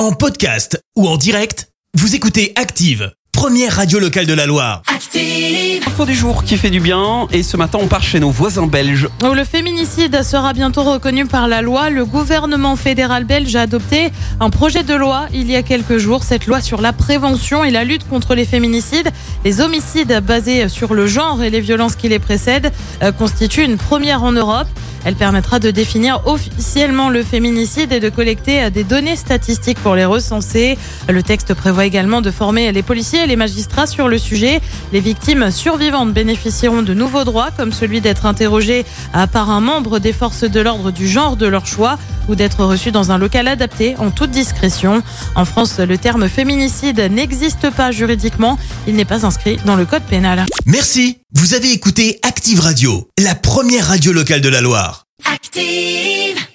En podcast ou en direct, vous écoutez Active, première radio locale de la Loire. Active. Info du jour qui fait du bien et ce matin on part chez nos voisins belges. Où le féminicide sera bientôt reconnu par la loi, le gouvernement fédéral belge a adopté un projet de loi il y a quelques jours. Cette loi sur la prévention et la lutte contre les féminicides, les homicides basés sur le genre et les violences qui les précèdent euh, constitue une première en Europe. Elle permettra de définir officiellement le féminicide et de collecter des données statistiques pour les recenser. Le texte prévoit également de former les policiers et les magistrats sur le sujet. Les victimes survivantes bénéficieront de nouveaux droits comme celui d'être interrogées par un membre des forces de l'ordre du genre de leur choix ou d'être reçues dans un local adapté en toute discrétion. En France, le terme féminicide n'existe pas juridiquement. Il n'est pas inscrit dans le code pénal. Merci, vous avez écouté Active Radio, la première radio locale de la Loire. Active.